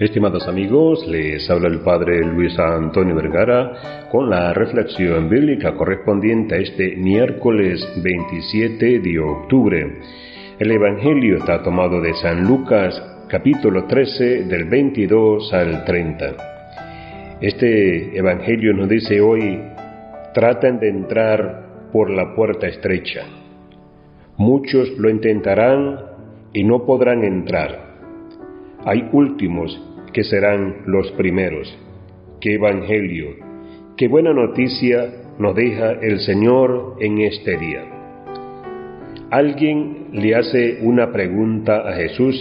Estimados amigos, les habla el Padre Luis Antonio Vergara con la reflexión bíblica correspondiente a este miércoles 27 de octubre. El Evangelio está tomado de San Lucas capítulo 13 del 22 al 30. Este Evangelio nos dice hoy, traten de entrar por la puerta estrecha. Muchos lo intentarán y no podrán entrar. Hay últimos que serán los primeros. Qué evangelio, qué buena noticia nos deja el Señor en este día. Alguien le hace una pregunta a Jesús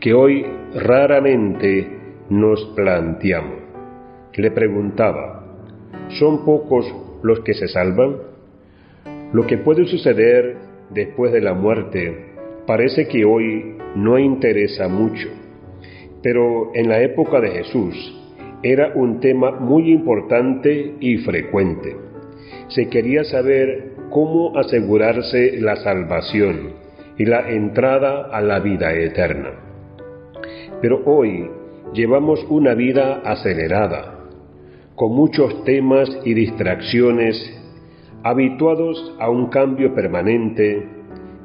que hoy raramente nos planteamos. Le preguntaba, ¿son pocos los que se salvan? Lo que puede suceder después de la muerte parece que hoy no interesa mucho pero en la época de Jesús era un tema muy importante y frecuente. Se quería saber cómo asegurarse la salvación y la entrada a la vida eterna. Pero hoy llevamos una vida acelerada, con muchos temas y distracciones, habituados a un cambio permanente,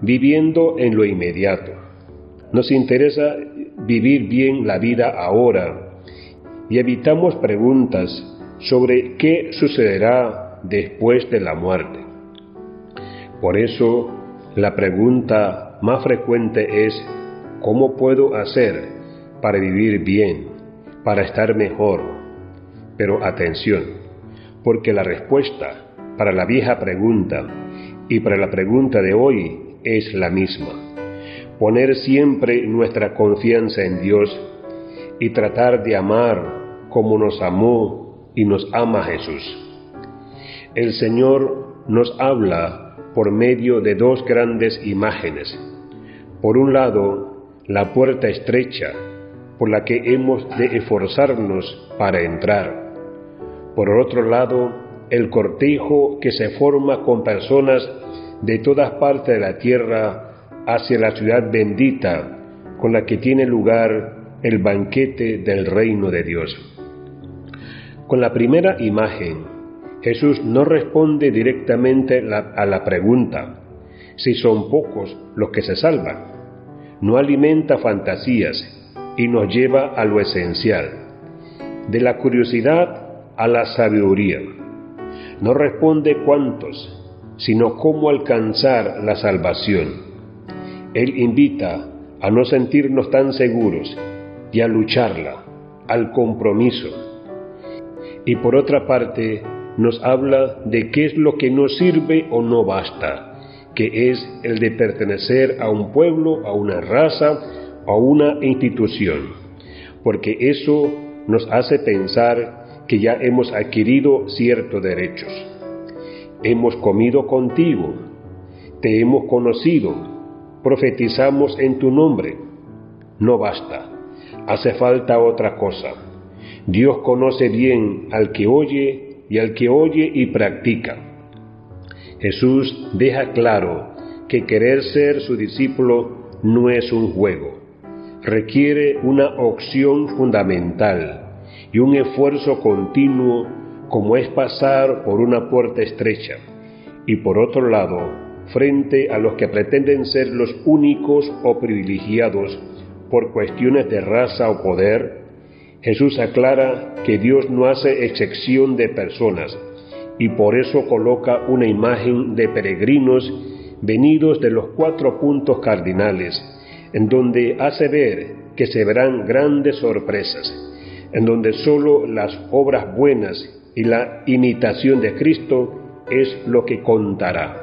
viviendo en lo inmediato. Nos interesa vivir bien la vida ahora y evitamos preguntas sobre qué sucederá después de la muerte. Por eso, la pregunta más frecuente es, ¿cómo puedo hacer para vivir bien, para estar mejor? Pero atención, porque la respuesta para la vieja pregunta y para la pregunta de hoy es la misma poner siempre nuestra confianza en Dios y tratar de amar como nos amó y nos ama Jesús. El Señor nos habla por medio de dos grandes imágenes. Por un lado, la puerta estrecha por la que hemos de esforzarnos para entrar. Por otro lado, el cortejo que se forma con personas de todas partes de la tierra hacia la ciudad bendita con la que tiene lugar el banquete del reino de Dios. Con la primera imagen, Jesús no responde directamente a la pregunta si son pocos los que se salvan. No alimenta fantasías y nos lleva a lo esencial, de la curiosidad a la sabiduría. No responde cuántos, sino cómo alcanzar la salvación él invita a no sentirnos tan seguros y a lucharla, al compromiso. Y por otra parte, nos habla de qué es lo que no sirve o no basta, que es el de pertenecer a un pueblo, a una raza, a una institución, porque eso nos hace pensar que ya hemos adquirido ciertos derechos. Hemos comido contigo, te hemos conocido, profetizamos en tu nombre. No basta, hace falta otra cosa. Dios conoce bien al que oye y al que oye y practica. Jesús deja claro que querer ser su discípulo no es un juego, requiere una opción fundamental y un esfuerzo continuo como es pasar por una puerta estrecha y por otro lado frente a los que pretenden ser los únicos o privilegiados por cuestiones de raza o poder, Jesús aclara que Dios no hace excepción de personas y por eso coloca una imagen de peregrinos venidos de los cuatro puntos cardinales, en donde hace ver que se verán grandes sorpresas, en donde sólo las obras buenas y la imitación de Cristo es lo que contará.